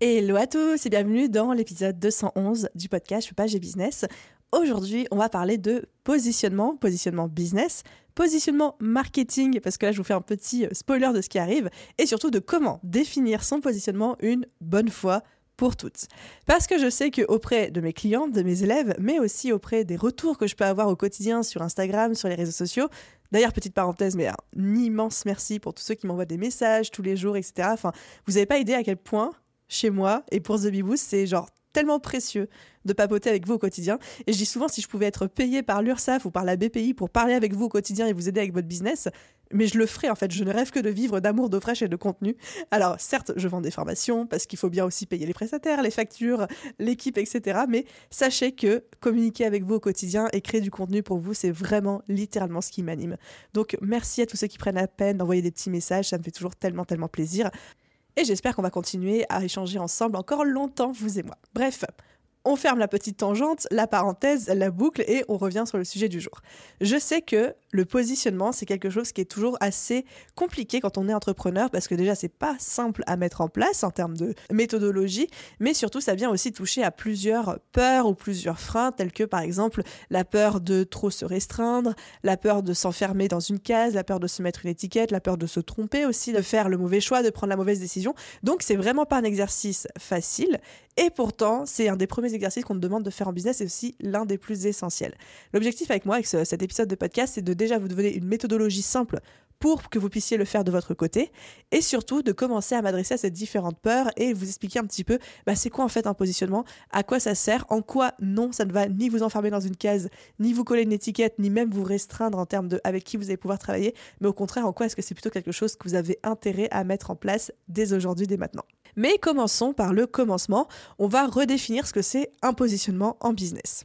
Hello à tous et bienvenue dans l'épisode 211 du podcast Page et Business. Aujourd'hui, on va parler de positionnement, positionnement business, positionnement marketing, parce que là je vous fais un petit euh, spoiler de ce qui arrive, et surtout de comment définir son positionnement une bonne fois pour toutes. Parce que je sais qu'auprès de mes clients, de mes élèves, mais aussi auprès des retours que je peux avoir au quotidien sur Instagram, sur les réseaux sociaux, D'ailleurs, petite parenthèse, mais un immense merci pour tous ceux qui m'envoient des messages tous les jours, etc. Enfin, vous n'avez pas idée à quel point chez moi et pour The Beboost, c'est genre tellement précieux de papoter avec vous au quotidien. Et je dis souvent, si je pouvais être payé par l'URSSAF ou par la BPI pour parler avec vous au quotidien et vous aider avec votre business, mais je le ferai en fait. Je ne rêve que de vivre d'amour, d'eau fraîche et de contenu. Alors, certes, je vends des formations parce qu'il faut bien aussi payer les prestataires, les factures, l'équipe, etc. Mais sachez que communiquer avec vous au quotidien et créer du contenu pour vous, c'est vraiment littéralement ce qui m'anime. Donc, merci à tous ceux qui prennent la peine d'envoyer des petits messages. Ça me fait toujours tellement, tellement plaisir. Et j'espère qu'on va continuer à échanger ensemble encore longtemps, vous et moi. Bref, on ferme la petite tangente, la parenthèse, la boucle et on revient sur le sujet du jour. Je sais que le positionnement, c'est quelque chose qui est toujours assez compliqué quand on est entrepreneur parce que déjà, c'est pas simple à mettre en place en termes de méthodologie, mais surtout, ça vient aussi toucher à plusieurs peurs ou plusieurs freins, tels que par exemple la peur de trop se restreindre, la peur de s'enfermer dans une case, la peur de se mettre une étiquette, la peur de se tromper aussi, de faire le mauvais choix, de prendre la mauvaise décision. Donc, c'est vraiment pas un exercice facile et pourtant, c'est un des premiers exercices qu'on te demande de faire en business et aussi l'un des plus essentiels. L'objectif avec moi, avec cet épisode de podcast, c'est de déjà vous donner une méthodologie simple pour que vous puissiez le faire de votre côté et surtout de commencer à m'adresser à ces différentes peurs et vous expliquer un petit peu bah, c'est quoi en fait un positionnement, à quoi ça sert, en quoi non ça ne va ni vous enfermer dans une case, ni vous coller une étiquette, ni même vous restreindre en termes de avec qui vous allez pouvoir travailler, mais au contraire en quoi est-ce que c'est plutôt quelque chose que vous avez intérêt à mettre en place dès aujourd'hui, dès maintenant. Mais commençons par le commencement. On va redéfinir ce que c'est un positionnement en business.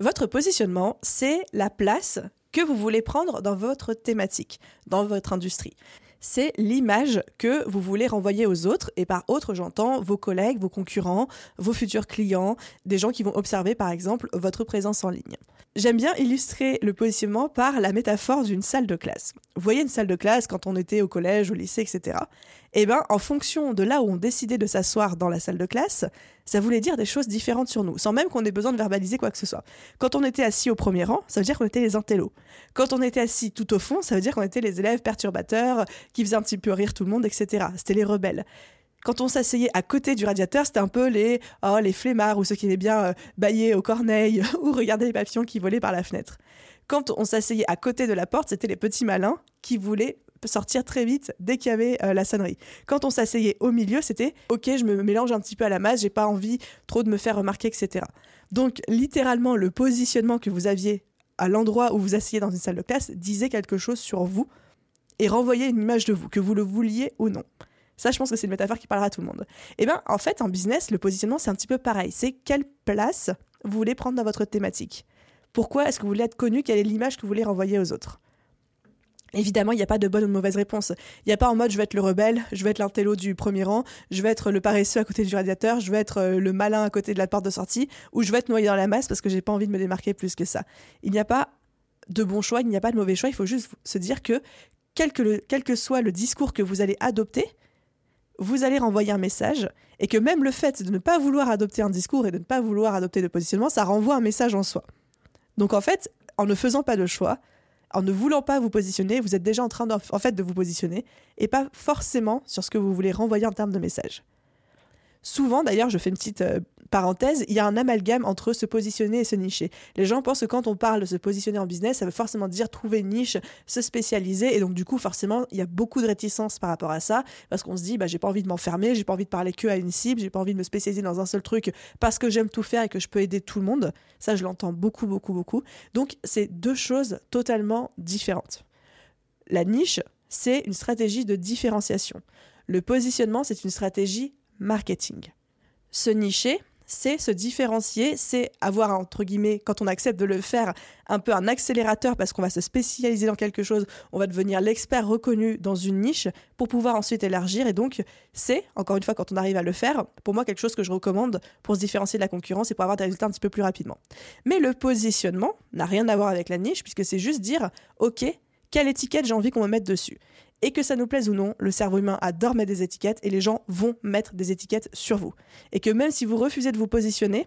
Votre positionnement, c'est la place que vous voulez prendre dans votre thématique, dans votre industrie c'est l'image que vous voulez renvoyer aux autres. Et par autres, j'entends vos collègues, vos concurrents, vos futurs clients, des gens qui vont observer par exemple votre présence en ligne. J'aime bien illustrer le positionnement par la métaphore d'une salle de classe. Vous voyez une salle de classe quand on était au collège, au lycée, etc. Eh bien, en fonction de là où on décidait de s'asseoir dans la salle de classe, ça voulait dire des choses différentes sur nous, sans même qu'on ait besoin de verbaliser quoi que ce soit. Quand on était assis au premier rang, ça veut dire qu'on était les intellos. Quand on était assis tout au fond, ça veut dire qu'on était les élèves perturbateurs, qui faisaient un petit peu rire tout le monde, etc. C'était les rebelles quand on s'asseyait à côté du radiateur, c'était un peu les, oh, les flemmards ou ceux qui aimaient bien euh, bailler aux corneilles ou regarder les papillons qui volaient par la fenêtre. Quand on s'asseyait à côté de la porte, c'était les petits malins qui voulaient sortir très vite dès qu'il y avait euh, la sonnerie. Quand on s'asseyait au milieu, c'était ok, je me mélange un petit peu à la masse, j'ai pas envie trop de me faire remarquer, etc. Donc littéralement, le positionnement que vous aviez à l'endroit où vous asseyez dans une salle de classe disait quelque chose sur vous et renvoyait une image de vous, que vous le vouliez ou non. Ça, je pense que c'est une métaphore qui parlera à tout le monde. Et eh bien, en fait, en business, le positionnement, c'est un petit peu pareil. C'est quelle place vous voulez prendre dans votre thématique. Pourquoi est-ce que vous voulez être connu? Quelle est l'image que vous voulez renvoyer aux autres? Évidemment, il n'y a pas de bonne ou de mauvaise réponse. Il n'y a pas en mode je vais être le rebelle, je vais être l'intello du premier rang, je vais être le paresseux à côté du radiateur, je vais être euh, le malin à côté de la porte de sortie, ou je vais être noyé dans la masse parce que j'ai pas envie de me démarquer plus que ça. Il n'y a pas de bon choix, il n'y a pas de mauvais choix, il faut juste se dire que quel que, quel que soit le discours que vous allez adopter, vous allez renvoyer un message et que même le fait de ne pas vouloir adopter un discours et de ne pas vouloir adopter de positionnement, ça renvoie un message en soi. Donc en fait, en ne faisant pas de choix, en ne voulant pas vous positionner, vous êtes déjà en train en fait de vous positionner et pas forcément sur ce que vous voulez renvoyer en termes de message. Souvent, d'ailleurs, je fais une petite euh, parenthèse, il y a un amalgame entre se positionner et se nicher. Les gens pensent que quand on parle de se positionner en business, ça veut forcément dire trouver une niche, se spécialiser, et donc du coup, forcément, il y a beaucoup de réticence par rapport à ça, parce qu'on se dit, bah, j'ai pas envie de m'enfermer, j'ai pas envie de parler que à une cible, j'ai pas envie de me spécialiser dans un seul truc parce que j'aime tout faire et que je peux aider tout le monde. Ça, je l'entends beaucoup, beaucoup, beaucoup. Donc, c'est deux choses totalement différentes. La niche, c'est une stratégie de différenciation. Le positionnement, c'est une stratégie marketing. Se nicher, c'est se différencier, c'est avoir, entre guillemets, quand on accepte de le faire, un peu un accélérateur parce qu'on va se spécialiser dans quelque chose, on va devenir l'expert reconnu dans une niche pour pouvoir ensuite élargir. Et donc, c'est, encore une fois, quand on arrive à le faire, pour moi, quelque chose que je recommande pour se différencier de la concurrence et pour avoir des résultats un petit peu plus rapidement. Mais le positionnement n'a rien à voir avec la niche puisque c'est juste dire, OK, quelle étiquette j'ai envie qu'on me mette dessus? Et que ça nous plaise ou non, le cerveau humain adore mettre des étiquettes et les gens vont mettre des étiquettes sur vous. Et que même si vous refusez de vous positionner,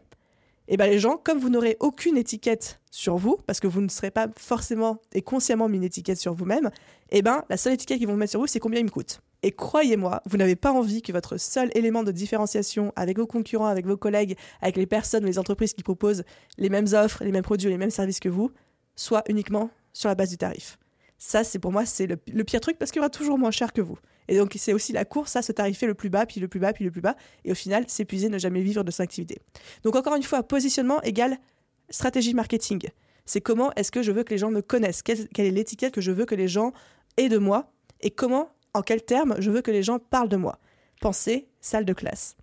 eh ben les gens, comme vous n'aurez aucune étiquette sur vous, parce que vous ne serez pas forcément et consciemment mis une étiquette sur vous-même, eh ben la seule étiquette qu'ils vont mettre sur vous, c'est combien il me coûte. Et croyez-moi, vous n'avez pas envie que votre seul élément de différenciation avec vos concurrents, avec vos collègues, avec les personnes ou les entreprises qui proposent les mêmes offres, les mêmes produits, les mêmes services que vous, soit uniquement sur la base du tarif. Ça, c'est pour moi, c'est le, pire truc parce qu'il y aura toujours moins cher que vous. Et donc, c'est aussi la course à se tarifer le plus bas, puis le plus bas, puis le plus bas. Et au final, s'épuiser, ne jamais vivre de son activité. Donc, encore une fois, positionnement égale stratégie marketing. C'est comment est-ce que je veux que les gens me connaissent? Quelle, quelle est l'étiquette que je veux que les gens aient de moi? Et comment, en quels termes, je veux que les gens parlent de moi? Pensez salle de classe.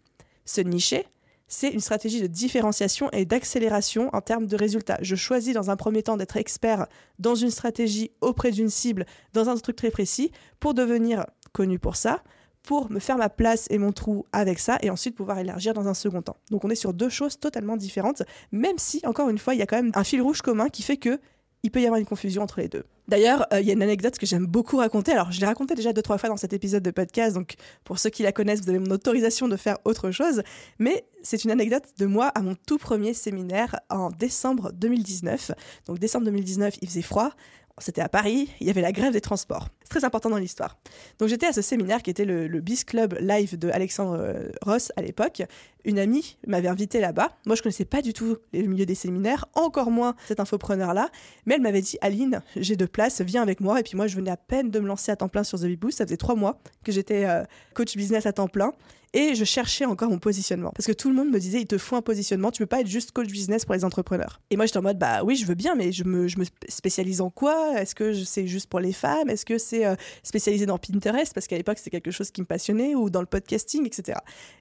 Se nicher, c'est une stratégie de différenciation et d'accélération en termes de résultats. Je choisis dans un premier temps d'être expert dans une stratégie auprès d'une cible, dans un truc très précis, pour devenir connu pour ça, pour me faire ma place et mon trou avec ça, et ensuite pouvoir élargir dans un second temps. Donc on est sur deux choses totalement différentes, même si, encore une fois, il y a quand même un fil rouge commun qui fait que il peut y avoir une confusion entre les deux. D'ailleurs, euh, il y a une anecdote que j'aime beaucoup raconter. Alors, je l'ai racontée déjà deux, trois fois dans cet épisode de podcast, donc pour ceux qui la connaissent, vous avez mon autorisation de faire autre chose. Mais c'est une anecdote de moi à mon tout premier séminaire en décembre 2019. Donc, décembre 2019, il faisait froid. C'était à Paris, il y avait la grève des transports. C'est très important dans l'histoire. Donc j'étais à ce séminaire qui était le, le Club Live de Alexandre euh, Ross à l'époque. Une amie m'avait invité là-bas. Moi, je connaissais pas du tout le milieu des séminaires, encore moins cet infopreneur-là. Mais elle m'avait dit Aline, j'ai de place, viens avec moi. Et puis moi, je venais à peine de me lancer à temps plein sur The Big Boost. Ça faisait trois mois que j'étais euh, coach business à temps plein et je cherchais encore mon positionnement. Parce que tout le monde me disait, il te faut un positionnement, tu peux pas être juste coach business pour les entrepreneurs. Et moi, j'étais en mode, bah oui, je veux bien, mais je me, je me spécialise en quoi? Est-ce que c'est juste pour les femmes? Est-ce que c'est euh, spécialisé dans Pinterest Parce qu'à l'époque, c'était quelque chose qui me passionnait, ou dans le podcasting, etc.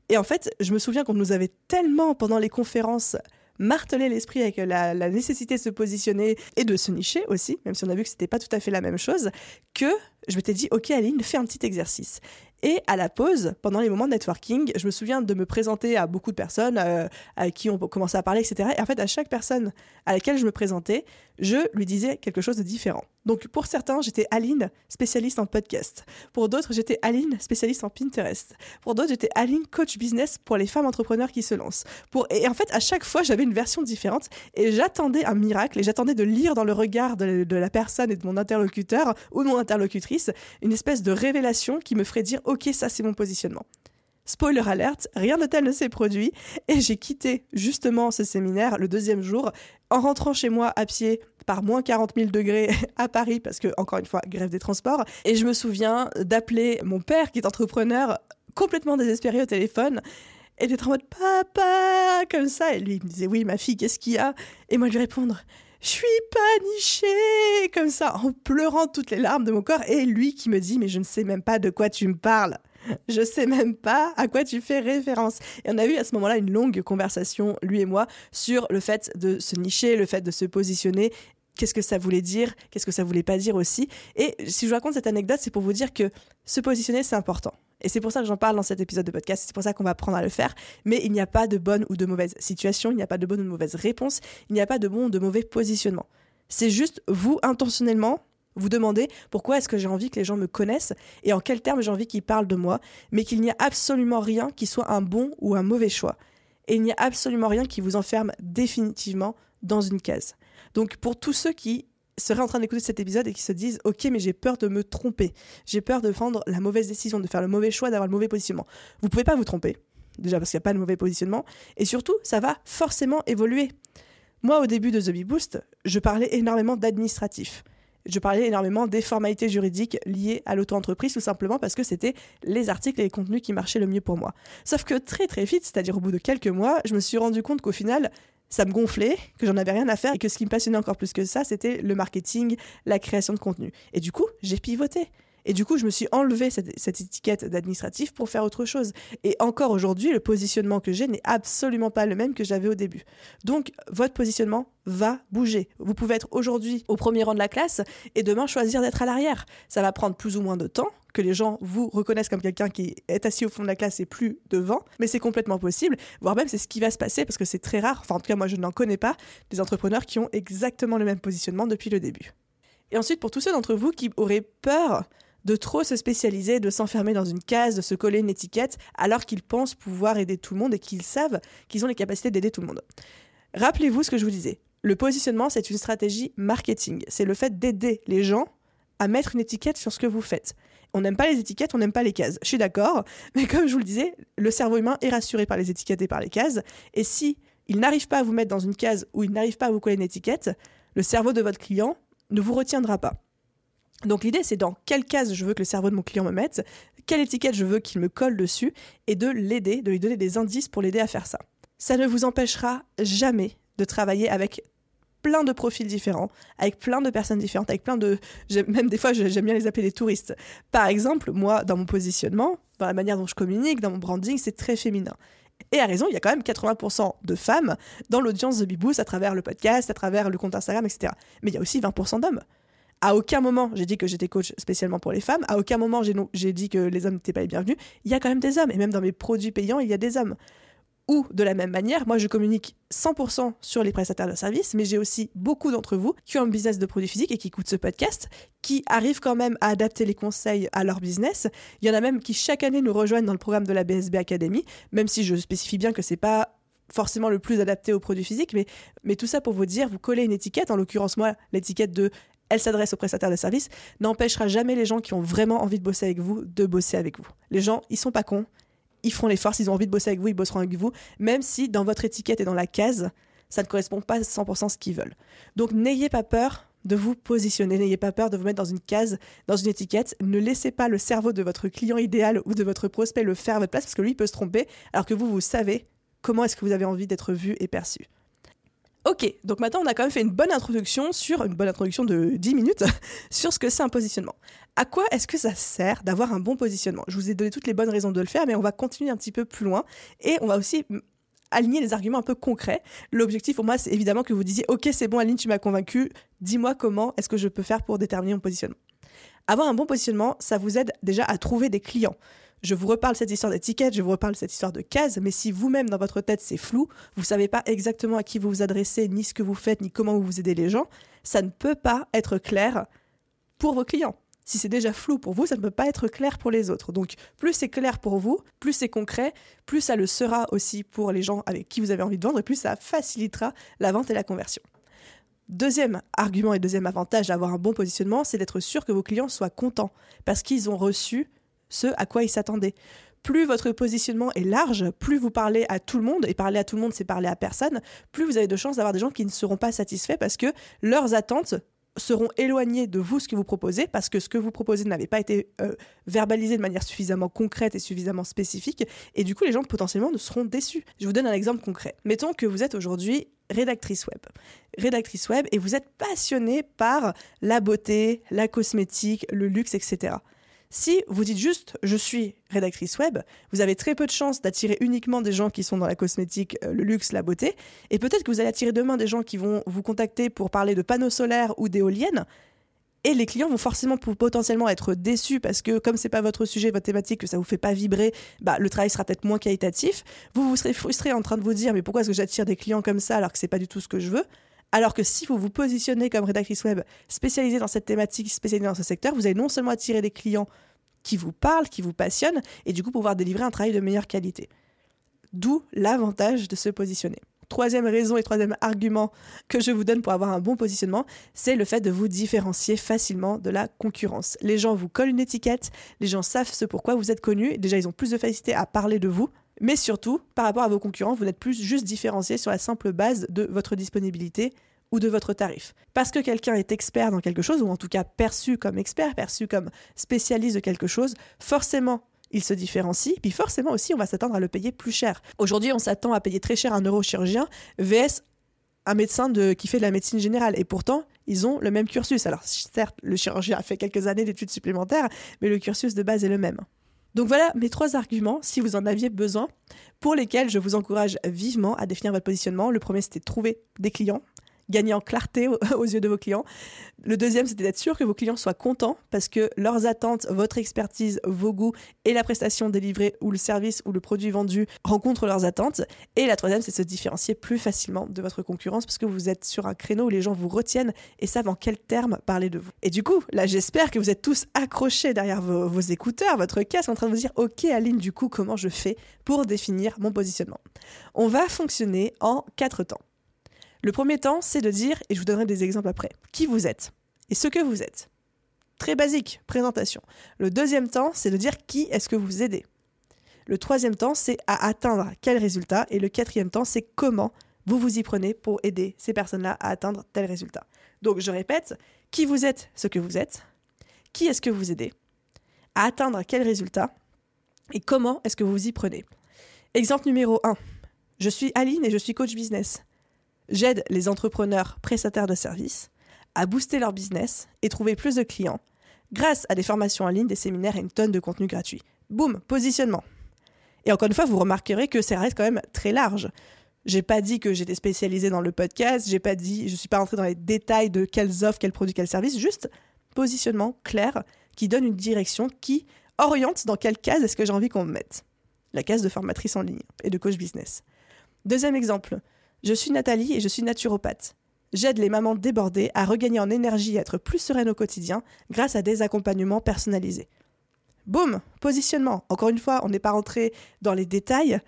Et en fait, je me souviens qu'on nous avait tellement, pendant les conférences, martelé l'esprit avec la, la, nécessité de se positionner et de se nicher aussi, même si on a vu que c'était pas tout à fait la même chose, que je m'étais dit, ok Aline, fais un petit exercice. Et à la pause, pendant les moments de networking, je me souviens de me présenter à beaucoup de personnes euh, avec qui on commençait à parler, etc. Et en fait, à chaque personne à laquelle je me présentais, je lui disais quelque chose de différent. Donc pour certains, j'étais Aline, spécialiste en podcast. Pour d'autres, j'étais Aline, spécialiste en Pinterest. Pour d'autres, j'étais Aline, coach business pour les femmes entrepreneurs qui se lancent. Et en fait, à chaque fois, j'avais une version différente et j'attendais un miracle et j'attendais de lire dans le regard de, de la personne et de mon interlocuteur ou de mon interlocutrice une espèce de révélation qui me ferait dire ok, ça c'est mon positionnement. Spoiler alert, rien de tel ne s'est produit et j'ai quitté justement ce séminaire le deuxième jour en rentrant chez moi à pied par moins 40 000 degrés à Paris parce que, encore une fois, grève des transports. Et je me souviens d'appeler mon père qui est entrepreneur complètement désespéré au téléphone et d'être en mode papa comme ça et lui il me disait oui ma fille qu'est-ce qu'il y a? Et moi lui répondre je suis panichée comme ça, en pleurant toutes les larmes de mon corps. Et lui qui me dit, mais je ne sais même pas de quoi tu me parles. Je sais même pas à quoi tu fais référence. Et on a eu à ce moment-là une longue conversation, lui et moi, sur le fait de se nicher, le fait de se positionner qu'est-ce que ça voulait dire, qu'est-ce que ça voulait pas dire aussi? Et si je raconte cette anecdote, c'est pour vous dire que se positionner, c'est important. Et c'est pour ça que j'en parle dans cet épisode de podcast, c'est pour ça qu'on va apprendre à le faire. Mais il n'y a pas de bonne ou de mauvaise situation, il n'y a pas de bonne ou de mauvaise réponse, il n'y a pas de bon ou de mauvais positionnement. C'est juste vous, intentionnellement, vous demandez pourquoi est-ce que j'ai envie que les gens me connaissent et en quels termes j'ai envie qu'ils parlent de moi, mais qu'il n'y a absolument rien qui soit un bon ou un mauvais choix. Et il n'y a absolument rien qui vous enferme définitivement dans une case. Donc pour tous ceux qui seraient en train d'écouter cet épisode et qui se disent ok mais j'ai peur de me tromper, j'ai peur de prendre la mauvaise décision, de faire le mauvais choix, d'avoir le mauvais positionnement. Vous pouvez pas vous tromper, déjà parce qu'il n'y a pas de mauvais positionnement, et surtout ça va forcément évoluer. Moi au début de The Bee Boost, je parlais énormément d'administratif. Je parlais énormément des formalités juridiques liées à l'auto-entreprise, tout simplement parce que c'était les articles et les contenus qui marchaient le mieux pour moi. Sauf que très très vite, c'est-à-dire au bout de quelques mois, je me suis rendu compte qu'au final, ça me gonflait, que j'en avais rien à faire et que ce qui me passionnait encore plus que ça, c'était le marketing, la création de contenu. Et du coup, j'ai pivoté. Et du coup, je me suis enlevé cette, étiquette d'administratif pour faire autre chose. Et encore aujourd'hui, le positionnement que j'ai n'est absolument pas le même que j'avais au début. Donc, votre positionnement va bouger. Vous pouvez être aujourd'hui au premier rang de la classe et demain choisir d'être à l'arrière. Ça va prendre plus ou moins de temps, que les gens vous reconnaissent comme quelqu'un qui est assis au fond de la classe et plus devant, mais c'est complètement possible, voire même c'est ce qui va se passer parce que c'est très rare, enfin en tout cas moi je n'en connais pas, des entrepreneurs qui ont exactement le même positionnement depuis le début. Et ensuite pour tous ceux d'entre vous qui auraient peur de trop se spécialiser, de s'enfermer dans une case, de se coller une étiquette, alors qu'ils pensent pouvoir aider tout le monde et qu'ils savent qu'ils ont les capacités d'aider tout le monde. Rappelez-vous ce que je vous disais. Le positionnement, c'est une stratégie marketing. C'est le fait d'aider les gens à mettre une étiquette sur ce que vous faites. On n'aime pas les étiquettes, on n'aime pas les cases. Je suis d'accord, mais comme je vous le disais, le cerveau humain est rassuré par les étiquettes et par les cases. Et si il n'arrive pas à vous mettre dans une case ou il n'arrive pas à vous coller une étiquette, le cerveau de votre client ne vous retiendra pas. Donc l'idée, c'est dans quelle case je veux que le cerveau de mon client me mette, quelle étiquette je veux qu'il me colle dessus, et de l'aider, de lui donner des indices pour l'aider à faire ça. Ça ne vous empêchera jamais de travailler avec plein de profils différents, avec plein de personnes différentes, avec plein de... Même des fois, j'aime bien les appeler des touristes. Par exemple, moi, dans mon positionnement, dans la manière dont je communique, dans mon branding, c'est très féminin. Et à raison, il y a quand même 80% de femmes dans l'audience de Bibous à travers le podcast, à travers le compte Instagram, etc. Mais il y a aussi 20% d'hommes. À aucun moment, j'ai dit que j'étais coach spécialement pour les femmes. À aucun moment, j'ai dit que les hommes n'étaient pas les bienvenus. Il y a quand même des hommes. Et même dans mes produits payants, il y a des hommes. Ou de la même manière, moi je communique 100% sur les prestataires de services, mais j'ai aussi beaucoup d'entre vous qui ont un business de produits physiques et qui écoutent ce podcast, qui arrivent quand même à adapter les conseils à leur business. Il y en a même qui chaque année nous rejoignent dans le programme de la BSB Academy, même si je spécifie bien que c'est pas forcément le plus adapté aux produits physiques, mais, mais tout ça pour vous dire, vous collez une étiquette, en l'occurrence moi, l'étiquette de elle s'adresse aux prestataires de services, n'empêchera jamais les gens qui ont vraiment envie de bosser avec vous de bosser avec vous. Les gens, ils sont pas cons, ils feront l'effort, s'ils ont envie de bosser avec vous, ils bosseront avec vous, même si dans votre étiquette et dans la case, ça ne correspond pas à 100% à ce qu'ils veulent. Donc n'ayez pas peur de vous positionner, n'ayez pas peur de vous mettre dans une case, dans une étiquette, ne laissez pas le cerveau de votre client idéal ou de votre prospect le faire à votre place parce que lui peut se tromper alors que vous, vous savez comment est-ce que vous avez envie d'être vu et perçu. Ok, donc maintenant on a quand même fait une bonne introduction sur une bonne introduction de 10 minutes sur ce que c'est un positionnement. À quoi est-ce que ça sert d'avoir un bon positionnement? Je vous ai donné toutes les bonnes raisons de le faire, mais on va continuer un petit peu plus loin et on va aussi aligner les arguments un peu concrets. L'objectif pour moi, c'est évidemment que vous disiez OK, c'est bon Aline, tu m'as convaincu, dis-moi comment est-ce que je peux faire pour déterminer mon positionnement. Avoir un bon positionnement, ça vous aide déjà à trouver des clients je vous reparle cette histoire d'étiquette, je vous reparle cette histoire de case, mais si vous-même dans votre tête c'est flou, vous ne savez pas exactement à qui vous vous adressez, ni ce que vous faites, ni comment vous aidez les gens, ça ne peut pas être clair pour vos clients. Si c'est déjà flou pour vous, ça ne peut pas être clair pour les autres. Donc plus c'est clair pour vous, plus c'est concret, plus ça le sera aussi pour les gens avec qui vous avez envie de vendre, et plus ça facilitera la vente et la conversion. Deuxième argument et deuxième avantage d'avoir un bon positionnement, c'est d'être sûr que vos clients soient contents parce qu'ils ont reçu ce à quoi ils s'attendaient. Plus votre positionnement est large, plus vous parlez à tout le monde, et parler à tout le monde, c'est parler à personne, plus vous avez de chances d'avoir des gens qui ne seront pas satisfaits parce que leurs attentes seront éloignées de vous ce que vous proposez parce que ce que vous proposez n'avait pas été euh, verbalisé de manière suffisamment concrète et suffisamment spécifique et du coup les gens potentiellement ne seront déçus. Je vous donne un exemple concret. Mettons que vous êtes aujourd'hui rédactrice web. Rédactrice web et vous êtes passionné par la beauté, la cosmétique, le luxe, etc. Si vous dites juste je suis rédactrice web, vous avez très peu de chances d'attirer uniquement des gens qui sont dans la cosmétique, euh, le luxe, la beauté, et peut-être que vous allez attirer demain des gens qui vont vous contacter pour parler de panneaux solaires ou d'éoliennes. Et les clients vont forcément potentiellement être déçus parce que comme c'est pas votre sujet, votre thématique, que ça vous fait pas vibrer, bah, le travail sera peut-être moins qualitatif. Vous vous serez frustré en train de vous dire mais pourquoi est-ce que j'attire des clients comme ça alors que c'est pas du tout ce que je veux? Alors que si vous vous positionnez comme rédactrice web spécialisée dans cette thématique, spécialisée dans ce secteur, vous allez non seulement attirer des clients qui vous parlent, qui vous passionnent, et du coup pouvoir délivrer un travail de meilleure qualité. D'où l'avantage de se positionner. Troisième raison et troisième argument que je vous donne pour avoir un bon positionnement, c'est le fait de vous différencier facilement de la concurrence. Les gens vous collent une étiquette, les gens savent ce pourquoi vous êtes connu, déjà ils ont plus de facilité à parler de vous, mais surtout, par rapport à vos concurrents, vous n'êtes plus juste différencié sur la simple base de votre disponibilité ou de votre tarif. Parce que quelqu'un est expert dans quelque chose, ou en tout cas perçu comme expert, perçu comme spécialiste de quelque chose, forcément, il se différencie, puis forcément aussi, on va s'attendre à le payer plus cher. Aujourd'hui, on s'attend à payer très cher un neurochirurgien, VS un médecin de, qui fait de la médecine générale. Et pourtant, Ils ont le même cursus. Alors certes, le chirurgien a fait quelques années d'études supplémentaires, mais le cursus de base est le même. Donc voilà mes trois arguments, si vous en aviez besoin, pour lesquels je vous encourage vivement à définir votre positionnement. Le premier, c'était trouver des clients gagner en clarté aux yeux de vos clients. Le deuxième, c'était d'être sûr que vos clients soient contents parce que leurs attentes, votre expertise, vos goûts et la prestation délivrée ou le service ou le produit vendu rencontrent leurs attentes. Et la troisième, c'est de se différencier plus facilement de votre concurrence parce que vous êtes sur un créneau où les gens vous retiennent et savent en quels termes parler de vous. Et du coup, là, j'espère que vous êtes tous accrochés derrière vos, vos écouteurs, votre casque, en train de vous dire, OK, Aline, du coup, comment je fais pour définir mon positionnement? On va fonctionner en quatre temps. Le premier temps, c'est de dire, et je vous donnerai des exemples après, qui vous êtes et ce que vous êtes. Très basique, présentation. Le deuxième temps, c'est de dire qui est-ce que vous aidez. Le troisième temps, c'est à atteindre quel résultat. Et le quatrième temps, c'est comment vous vous y prenez pour aider ces personnes-là à atteindre tel résultat. Donc je répète, qui vous êtes, ce que vous êtes, qui est-ce que vous aidez, à atteindre quel résultat, et comment est-ce que vous vous y prenez. Exemple numéro 1. Je suis Aline et je suis coach business. J'aide les entrepreneurs prestataires de services à booster leur business et trouver plus de clients grâce à des formations en ligne, des séminaires et une tonne de contenu gratuit. Boum, positionnement. Et encore une fois, vous remarquerez que ça reste quand même très large. J'ai pas dit que j'étais spécialisée dans le podcast, j'ai pas dit, je suis pas rentrée dans les détails de quelles offres, quels produits, quels services, juste positionnement clair qui donne une direction, qui oriente dans quelle case est-ce que j'ai envie qu'on me mette. La case de formatrice en ligne et de coach business. Deuxième exemple, je suis Nathalie et je suis naturopathe. J'aide les mamans débordées à regagner en énergie et à être plus sereines au quotidien grâce à des accompagnements personnalisés. Boum, positionnement. Encore une fois, on n'est pas rentré dans les détails.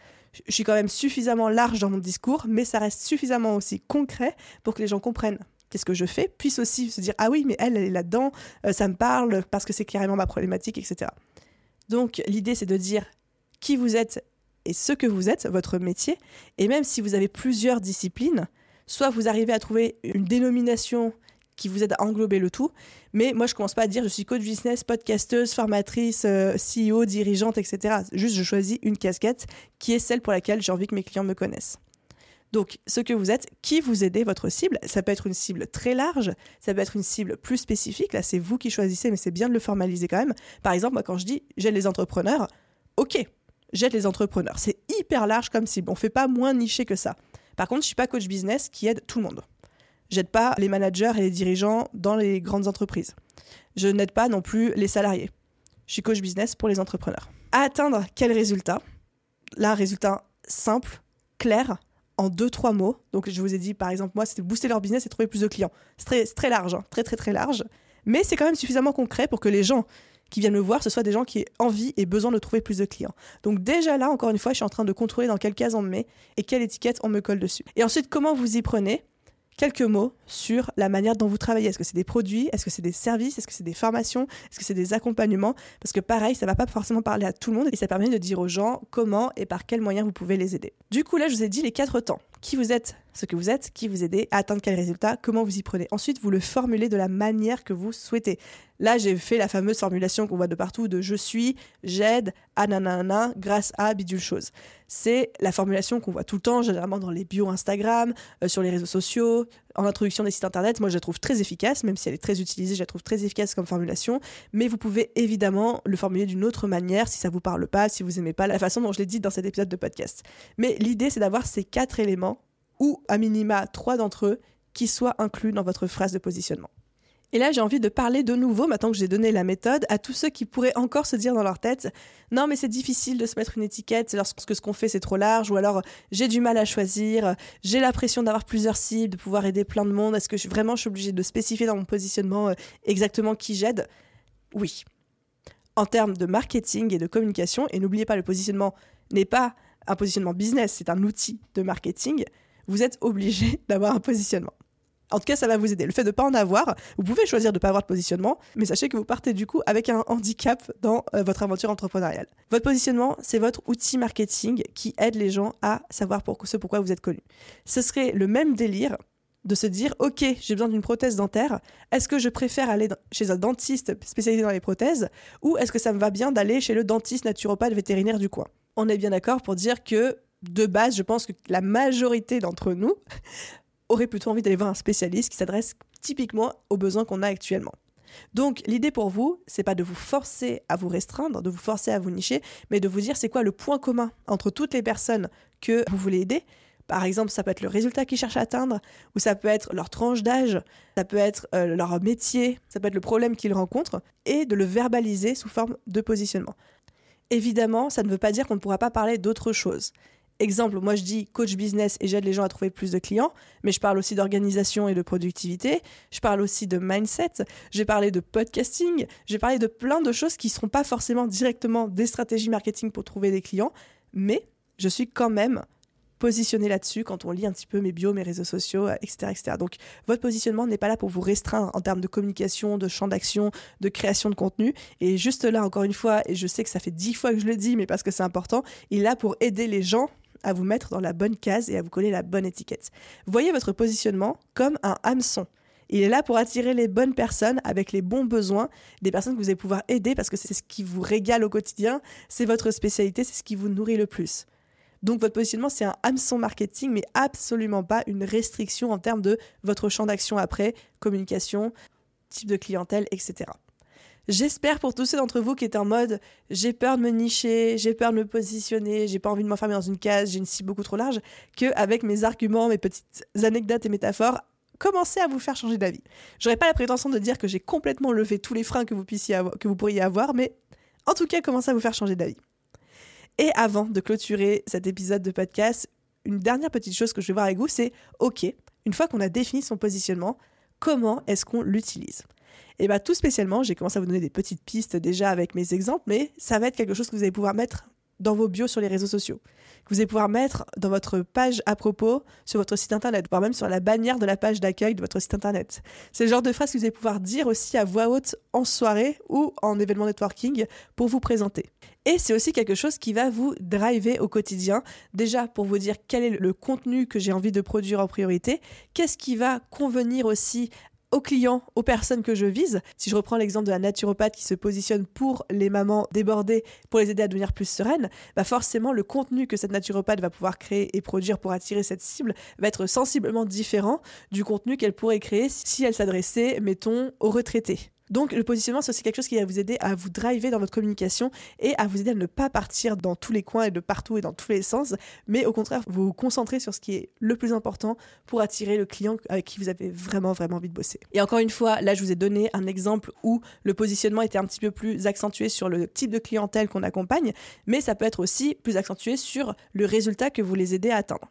Je suis quand même suffisamment large dans mon discours, mais ça reste suffisamment aussi concret pour que les gens comprennent qu'est-ce que je fais, puissent aussi se dire ah oui, mais elle, elle est là-dedans, euh, ça me parle parce que c'est carrément ma problématique, etc. Donc l'idée, c'est de dire qui vous êtes et ce que vous êtes, votre métier. Et même si vous avez plusieurs disciplines, soit vous arrivez à trouver une dénomination qui vous aide à englober le tout. Mais moi, je commence pas à dire je suis coach business, podcasteuse, formatrice, euh, CEO, dirigeante, etc. Juste, je choisis une casquette qui est celle pour laquelle j'ai envie que mes clients me connaissent. Donc, ce que vous êtes, qui vous aidez votre cible, ça peut être une cible très large, ça peut être une cible plus spécifique. Là, c'est vous qui choisissez, mais c'est bien de le formaliser quand même. Par exemple, moi, quand je dis j'aide les entrepreneurs, ok, j'aide les entrepreneurs. C'est hyper large comme cible. On fait pas moins niché que ça. Par contre, je suis pas coach business qui aide tout le monde. J'aide pas les managers et les dirigeants dans les grandes entreprises. Je n'aide pas non plus les salariés. Je suis coach business pour les entrepreneurs. À atteindre quel résultat? Là, un résultat simple, clair, en deux, trois mots. Donc, je vous ai dit, par exemple, moi, c'était booster leur business et trouver plus de clients. C'est très, très large, hein. très, très, très large. Mais c'est quand même suffisamment concret pour que les gens qui viennent me voir, ce soit des gens qui aient envie et besoin de trouver plus de clients. Donc déjà là, encore une fois, je suis en train de contrôler dans quelle case on me met et quelle étiquette on me colle dessus. Et ensuite, comment vous y prenez quelques mots sur la manière dont vous travaillez. Est-ce que c'est des produits? Est-ce que c'est des services? Est-ce que c'est des formations? Est-ce que c'est des accompagnements? Parce que pareil, ça va pas forcément parler à tout le monde et ça permet de dire aux gens comment et par quels moyens vous pouvez les aider. Du coup, là, je vous ai dit les quatre temps. Qui vous êtes, ce que vous êtes, qui vous aidez, à atteindre quel résultat, comment vous y prenez. Ensuite, vous le formulez de la manière que vous souhaitez. Là, j'ai fait la fameuse formulation qu'on voit de partout de je suis, j'aide, à nanana, grâce à bidule chose. C'est la formulation qu'on voit tout le temps, généralement dans les bios Instagram, euh, sur les réseaux sociaux, en introduction des sites internet. Moi, je la trouve très efficace, même si elle est très utilisée, je la trouve très efficace comme formulation. Mais vous pouvez évidemment le formuler d'une autre manière si ça vous parle pas, si vous aimez pas la façon dont je l'ai dit dans cet épisode de podcast. Mais l'idée, c'est d'avoir ces quatre éléments, ou à minima trois d'entre eux, qui soient inclus dans votre phrase de positionnement. Et là, j'ai envie de parler de nouveau, maintenant que j'ai donné la méthode, à tous ceux qui pourraient encore se dire dans leur tête Non, mais c'est difficile de se mettre une étiquette lorsque ce qu'on fait c'est trop large, ou alors j'ai du mal à choisir, j'ai l'impression d'avoir plusieurs cibles, de pouvoir aider plein de monde, est-ce que je, vraiment je suis obligée de spécifier dans mon positionnement euh, exactement qui j'aide? Oui. En termes de marketing et de communication, et n'oubliez pas, le positionnement n'est pas un positionnement business, c'est un outil de marketing, vous êtes obligé d'avoir un positionnement. En tout cas, ça va vous aider. Le fait de ne pas en avoir, vous pouvez choisir de ne pas avoir de positionnement, mais sachez que vous partez du coup avec un handicap dans euh, votre aventure entrepreneuriale. Votre positionnement, c'est votre outil marketing qui aide les gens à savoir ce pourquoi vous êtes connu. Ce serait le même délire de se dire ok j'ai besoin d'une prothèse dentaire est-ce que je préfère aller chez un dentiste spécialisé dans les prothèses ou est-ce que ça me va bien d'aller chez le dentiste naturopathe vétérinaire du coin? On est bien d'accord pour dire que de base je pense que la majorité d'entre nous aurez plutôt envie d'aller voir un spécialiste qui s'adresse typiquement aux besoins qu'on a actuellement. Donc l'idée pour vous, c'est pas de vous forcer à vous restreindre, de vous forcer à vous nicher, mais de vous dire c'est quoi le point commun entre toutes les personnes que vous voulez aider. Par exemple, ça peut être le résultat qu'ils cherchent à atteindre, ou ça peut être leur tranche d'âge, ça peut être euh, leur métier, ça peut être le problème qu'ils rencontrent, et de le verbaliser sous forme de positionnement. Évidemment, ça ne veut pas dire qu'on ne pourra pas parler d'autre chose. Exemple, moi je dis coach business et j'aide les gens à trouver plus de clients, mais je parle aussi d'organisation et de productivité, je parle aussi de mindset, j'ai parlé de podcasting, j'ai parlé de plein de choses qui ne seront pas forcément directement des stratégies marketing pour trouver des clients, mais je suis quand même positionné là-dessus quand on lit un petit peu mes bios, mes réseaux sociaux, etc. etc. Donc votre positionnement n'est pas là pour vous restreindre en termes de communication, de champ d'action, de création de contenu. Et juste là, encore une fois, et je sais que ça fait dix fois que je le dis, mais parce que c'est important, il est là pour aider les gens à vous mettre dans la bonne case et à vous coller la bonne étiquette. Voyez votre positionnement comme un hameçon. Il est là pour attirer les bonnes personnes avec les bons besoins, des personnes que vous allez pouvoir aider parce que c'est ce qui vous régale au quotidien, c'est votre spécialité, c'est ce qui vous nourrit le plus. Donc votre positionnement, c'est un hameçon marketing, mais absolument pas une restriction en termes de votre champ d'action après, communication, type de clientèle, etc. J'espère pour tous ceux d'entre vous qui étaient en mode j'ai peur de me nicher, j'ai peur de me positionner, j'ai pas envie de m'enfermer dans une case, j'ai une cible beaucoup trop large, que avec mes arguments, mes petites anecdotes et métaphores, commencez à vous faire changer d'avis. J'aurais pas la prétention de dire que j'ai complètement levé tous les freins que vous que vous pourriez avoir, mais en tout cas, commencez à vous faire changer d'avis. Et avant de clôturer cet épisode de podcast, une dernière petite chose que je vais voir avec vous, c'est OK, une fois qu'on a défini son positionnement, comment est-ce qu'on l'utilise? Et bien tout spécialement, j'ai commencé à vous donner des petites pistes déjà avec mes exemples, mais ça va être quelque chose que vous allez pouvoir mettre dans vos bios sur les réseaux sociaux, que vous allez pouvoir mettre dans votre page à propos sur votre site internet, voire même sur la bannière de la page d'accueil de votre site internet. C'est le genre de phrase que vous allez pouvoir dire aussi à voix haute en soirée ou en événement networking pour vous présenter. Et c'est aussi quelque chose qui va vous driver au quotidien, déjà pour vous dire quel est le contenu que j'ai envie de produire en priorité, qu'est-ce qui va convenir aussi aux clients, aux personnes que je vise. Si je reprends l'exemple de la naturopathe qui se positionne pour les mamans débordées, pour les aider à devenir plus sereines, bah forcément le contenu que cette naturopathe va pouvoir créer et produire pour attirer cette cible va être sensiblement différent du contenu qu'elle pourrait créer si elle s'adressait, mettons, aux retraités. Donc le positionnement, c'est aussi quelque chose qui va vous aider à vous driver dans votre communication et à vous aider à ne pas partir dans tous les coins et de partout et dans tous les sens, mais au contraire vous concentrer sur ce qui est le plus important pour attirer le client avec qui vous avez vraiment vraiment envie de bosser. Et encore une fois, là je vous ai donné un exemple où le positionnement était un petit peu plus accentué sur le type de clientèle qu'on accompagne, mais ça peut être aussi plus accentué sur le résultat que vous les aidez à atteindre.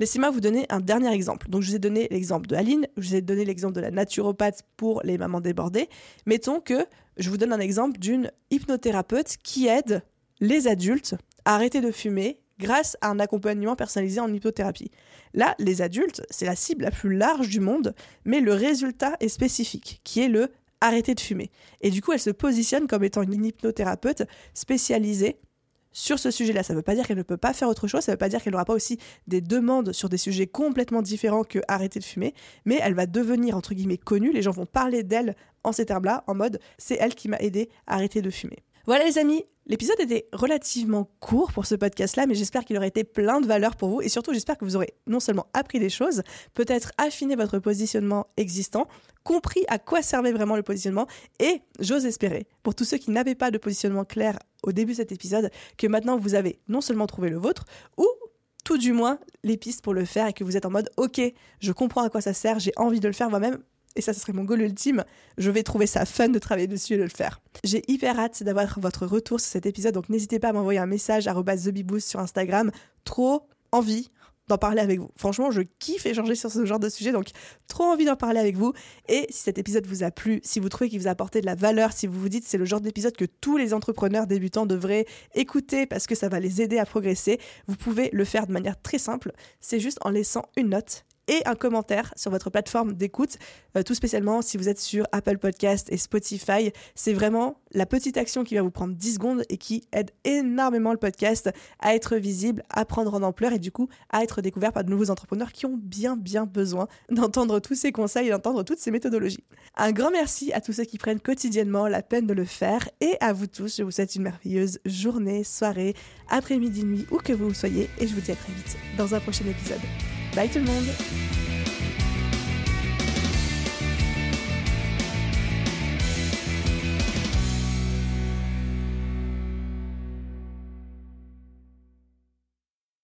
Laissez-moi vous donner un dernier exemple. Donc, je vous ai donné l'exemple de Aline, je vous ai donné l'exemple de la naturopathe pour les mamans débordées. Mettons que je vous donne un exemple d'une hypnothérapeute qui aide les adultes à arrêter de fumer grâce à un accompagnement personnalisé en hypnothérapie. Là, les adultes, c'est la cible la plus large du monde, mais le résultat est spécifique, qui est le arrêter de fumer. Et du coup, elle se positionne comme étant une hypnothérapeute spécialisée sur ce sujet-là. Ça ne veut pas dire qu'elle ne peut pas faire autre chose, ça ne veut pas dire qu'elle n'aura pas aussi des demandes sur des sujets complètement différents que arrêter de fumer, mais elle va devenir, entre guillemets, connue, les gens vont parler d'elle en ces termes-là, en mode c'est elle qui m'a aidé à arrêter de fumer. Voilà les amis, l'épisode était relativement court pour ce podcast-là, mais j'espère qu'il aurait été plein de valeur pour vous. Et surtout j'espère que vous aurez non seulement appris des choses, peut-être affiné votre positionnement existant, compris à quoi servait vraiment le positionnement et j'ose espérer, pour tous ceux qui n'avaient pas de positionnement clair au début de cet épisode, que maintenant vous avez non seulement trouvé le vôtre ou tout du moins les pistes pour le faire et que vous êtes en mode ok, je comprends à quoi ça sert, j'ai envie de le faire moi-même, et ça, ce serait mon goal ultime, je vais trouver ça fun de travailler dessus et de le faire. J'ai hyper hâte d'avoir votre retour sur cet épisode, donc n'hésitez pas à m'envoyer un message à TheBeBoost sur Instagram. Trop envie d'en parler avec vous. Franchement, je kiffe échanger sur ce genre de sujet, donc trop envie d'en parler avec vous. Et si cet épisode vous a plu, si vous trouvez qu'il vous a apporté de la valeur, si vous vous dites c'est le genre d'épisode que tous les entrepreneurs débutants devraient écouter parce que ça va les aider à progresser, vous pouvez le faire de manière très simple. C'est juste en laissant une note et un commentaire sur votre plateforme d'écoute, euh, tout spécialement si vous êtes sur Apple Podcast et Spotify. C'est vraiment la petite action qui va vous prendre 10 secondes et qui aide énormément le podcast à être visible, à prendre en ampleur et du coup à être découvert par de nouveaux entrepreneurs qui ont bien bien besoin d'entendre tous ces conseils et d'entendre toutes ces méthodologies. Un grand merci à tous ceux qui prennent quotidiennement la peine de le faire et à vous tous, je vous souhaite une merveilleuse journée, soirée, après-midi, nuit, où que vous soyez et je vous dis à très vite dans un prochain épisode. Bye tout le monde